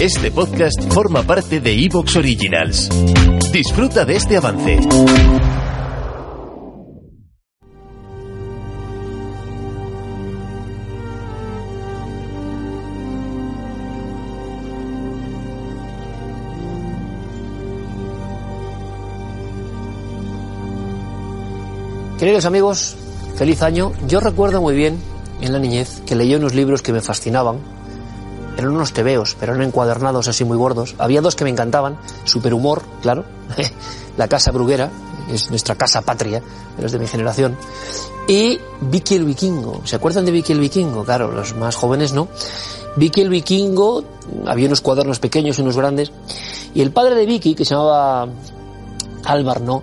Este podcast forma parte de Evox Originals. Disfruta de este avance. Queridos amigos, feliz año. Yo recuerdo muy bien en la niñez que leía unos libros que me fascinaban. Eran unos tebeos, pero eran encuadernados así muy gordos. Había dos que me encantaban. Superhumor, claro. la Casa Bruguera, es nuestra casa patria, de los de mi generación. Y Vicky el Vikingo. ¿Se acuerdan de Vicky el Vikingo? Claro, los más jóvenes no. Vicky el Vikingo, había unos cuadernos pequeños y unos grandes. Y el padre de Vicky, que se llamaba Álvar, ¿no?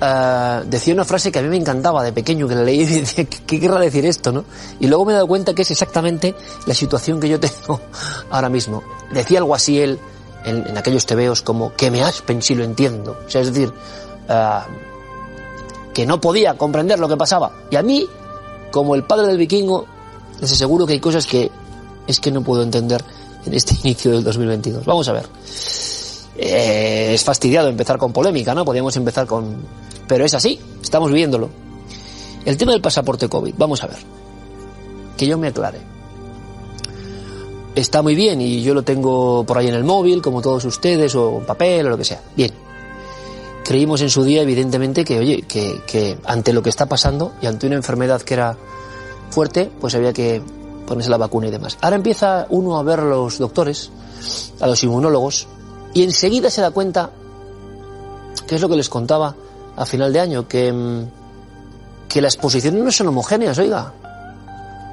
Uh, decía una frase que a mí me encantaba de pequeño, que la leí y decía, ¿qué, ¿qué, querrá decir esto? ¿no? Y luego me he dado cuenta que es exactamente la situación que yo tengo ahora mismo. Decía algo así él en, en aquellos tebeos como, que me aspen si lo entiendo. O sea, es decir, uh, que no podía comprender lo que pasaba. Y a mí, como el padre del vikingo, les aseguro que hay cosas que es que no puedo entender en este inicio del 2022. Vamos a ver. Eh, es fastidiado empezar con polémica, ¿no? Podríamos empezar con... Pero es así, estamos viviéndolo. El tema del pasaporte COVID, vamos a ver. Que yo me aclare. Está muy bien y yo lo tengo por ahí en el móvil, como todos ustedes, o en papel, o lo que sea. Bien. Creímos en su día, evidentemente, que, oye, que, que ante lo que está pasando y ante una enfermedad que era fuerte, pues había que ponerse la vacuna y demás. Ahora empieza uno a ver a los doctores, a los inmunólogos, y enseguida se da cuenta, que es lo que les contaba a final de año, que, que las posiciones no son homogéneas, oiga.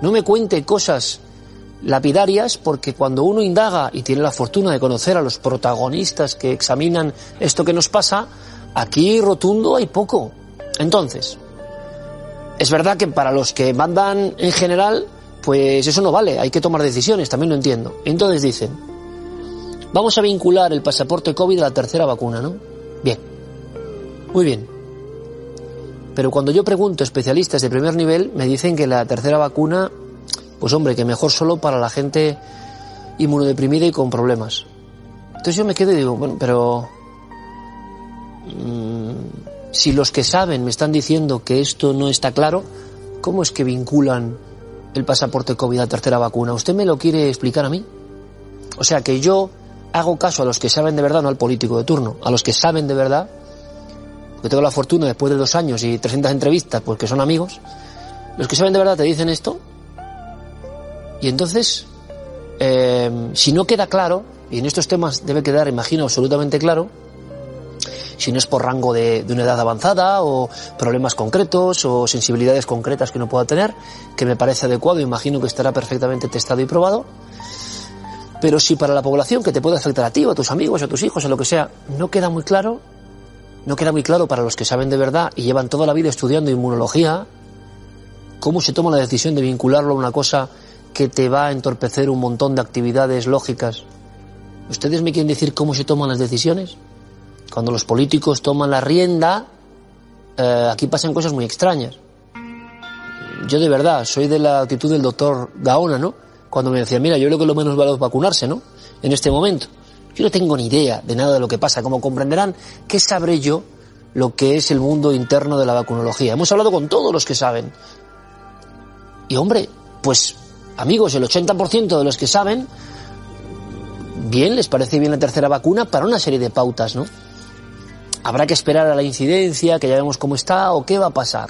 No me cuente cosas lapidarias porque cuando uno indaga y tiene la fortuna de conocer a los protagonistas que examinan esto que nos pasa, aquí rotundo hay poco. Entonces, es verdad que para los que mandan en general, pues eso no vale, hay que tomar decisiones, también lo entiendo. Entonces dicen, Vamos a vincular el pasaporte COVID a la tercera vacuna, ¿no? Bien. Muy bien. Pero cuando yo pregunto a especialistas de primer nivel, me dicen que la tercera vacuna, pues hombre, que mejor solo para la gente inmunodeprimida y con problemas. Entonces yo me quedo y digo, bueno, pero mmm, si los que saben me están diciendo que esto no está claro, ¿cómo es que vinculan el pasaporte COVID a la tercera vacuna? ¿Usted me lo quiere explicar a mí? O sea que yo hago caso a los que saben de verdad, no al político de turno, a los que saben de verdad, porque tengo la fortuna después de dos años y 300 entrevistas, pues que son amigos, los que saben de verdad te dicen esto, y entonces, eh, si no queda claro, y en estos temas debe quedar, imagino, absolutamente claro, si no es por rango de, de, una edad avanzada o problemas concretos o sensibilidades concretas que uno pueda tener, que me parece adecuado, imagino que estará perfectamente testado y probado, pero si para la población que te puede afectar a ti o a tus amigos a tus hijos o lo que sea, no queda muy claro, no queda muy claro para los que saben de verdad y llevan toda la vida estudiando inmunología, cómo se toma la decisión de vincularlo a una cosa que te va a entorpecer un montón de actividades lógicas. ¿Ustedes me quieren decir cómo se toman las decisiones? Cuando los políticos toman la rienda, eh, aquí pasan cosas muy extrañas. Yo de verdad soy de la actitud del doctor Gaona, ¿no? Cuando me decía, mira, yo creo que lo menos vale es vacunarse, ¿no? En este momento. Yo no tengo ni idea de nada de lo que pasa. Como comprenderán, ¿qué sabré yo lo que es el mundo interno de la vacunología? Hemos hablado con todos los que saben. Y hombre, pues amigos, el 80% de los que saben, bien, les parece bien la tercera vacuna para una serie de pautas, ¿no? Habrá que esperar a la incidencia, que ya vemos cómo está o qué va a pasar.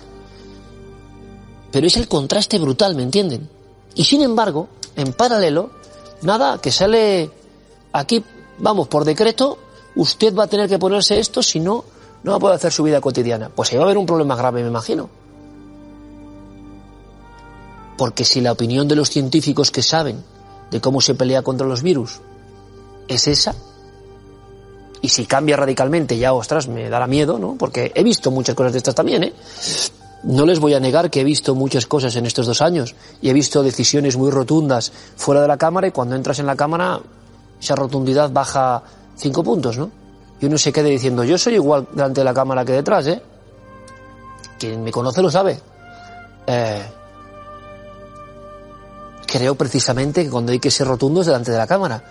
Pero es el contraste brutal, ¿me entienden? Y sin embargo, en paralelo, nada, que sale aquí, vamos, por decreto, usted va a tener que ponerse esto, si no, no va a poder hacer su vida cotidiana. Pues ahí va a haber un problema grave, me imagino. Porque si la opinión de los científicos que saben de cómo se pelea contra los virus es esa, y si cambia radicalmente ya, ostras, me dará miedo, ¿no? Porque he visto muchas cosas de estas también, ¿eh? No les voy a negar que he visto muchas cosas en estos dos años y he visto decisiones muy rotundas fuera de la Cámara y cuando entras en la Cámara esa rotundidad baja cinco puntos, ¿no? Y uno se queda diciendo, yo soy igual delante de la Cámara que detrás, ¿eh? Quien me conoce lo sabe. Eh, creo precisamente que cuando hay que ser rotundos delante de la Cámara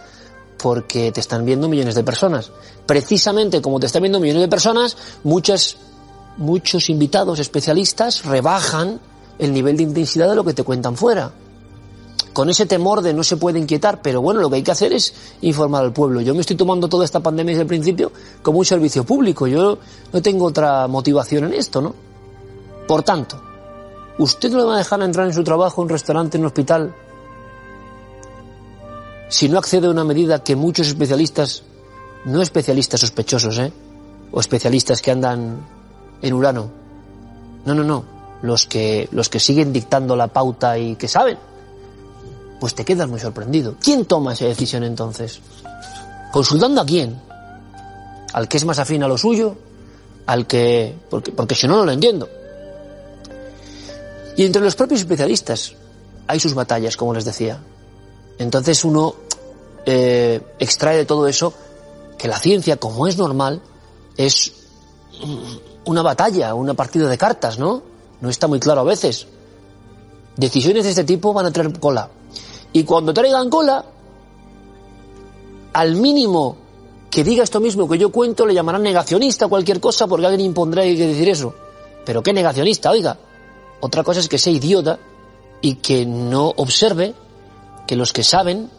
porque te están viendo millones de personas. Precisamente como te están viendo millones de personas, muchas, muchos invitados especialistas rebajan el nivel de intensidad de lo que te cuentan fuera. Con ese temor de no se puede inquietar, pero bueno, lo que hay que hacer es informar al pueblo. Yo me estoy tomando toda esta pandemia desde el principio como un servicio público. Yo no tengo otra motivación en esto, ¿no? Por tanto, ¿usted no le va a dejar entrar en su trabajo, en un restaurante, en un hospital, si no accede a una medida que muchos especialistas, no especialistas sospechosos, ¿eh? o especialistas que andan en Urano, no, no, no, los que, los que siguen dictando la pauta y que saben, pues te quedas muy sorprendido. ¿Quién toma esa decisión entonces? ¿Consultando a quién? ¿Al que es más afín a lo suyo? ¿Al que.? Porque, porque si no, no lo entiendo. Y entre los propios especialistas hay sus batallas, como les decía. Entonces uno eh, extrae de todo eso que la ciencia, como es normal, es una batalla, una partida de cartas, ¿no? No está muy claro a veces. Decisiones de este tipo van a traer cola. Y cuando traigan cola, al mínimo que diga esto mismo que yo cuento, le llamarán negacionista cualquier cosa porque alguien impondrá que decir eso. Pero qué negacionista, oiga. Otra cosa es que sea idiota y que no observe que los que saben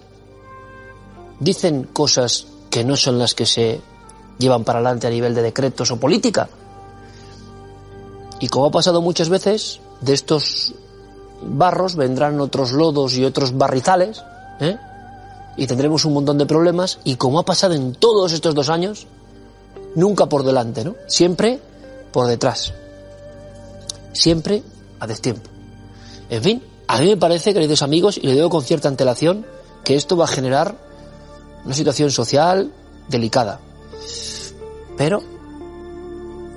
dicen cosas que no son las que se llevan para adelante a nivel de decretos o política. Y como ha pasado muchas veces, de estos barros vendrán otros lodos y otros barrizales, ¿eh? y tendremos un montón de problemas, y como ha pasado en todos estos dos años, nunca por delante, ¿no? Siempre por detrás. Siempre a destiempo. En fin, a mí me parece, queridos amigos, y le digo con cierta antelación, que esto va a generar una situación social delicada. Pero,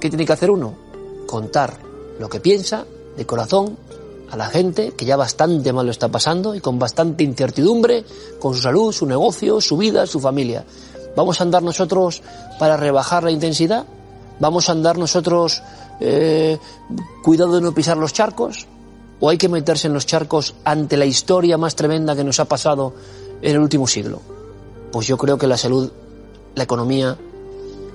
¿qué tiene que hacer uno? Contar lo que piensa de corazón a la gente que ya bastante mal lo está pasando y con bastante incertidumbre con su salud, su negocio, su vida, su familia. ¿Vamos a andar nosotros para rebajar la intensidad? ¿Vamos a andar nosotros eh, cuidado de no pisar los charcos? o hay que meterse en los charcos ante la historia más tremenda que nos ha pasado en el último siglo? Pues yo creo que la salud, la economía,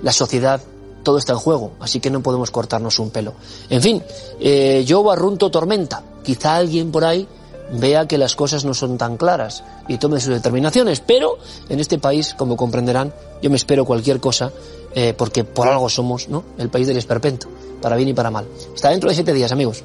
la sociedad, todo está en juego, así que no podemos cortarnos un pelo. En fin, eh, yo barrunto tormenta. Quizá alguien por ahí vea que las cosas no son tan claras y tome sus determinaciones, pero en este país, como comprenderán, yo me espero cualquier cosa, eh, porque por algo somos ¿no? el país del esperpento, para bien y para mal. Está dentro de siete días, amigos.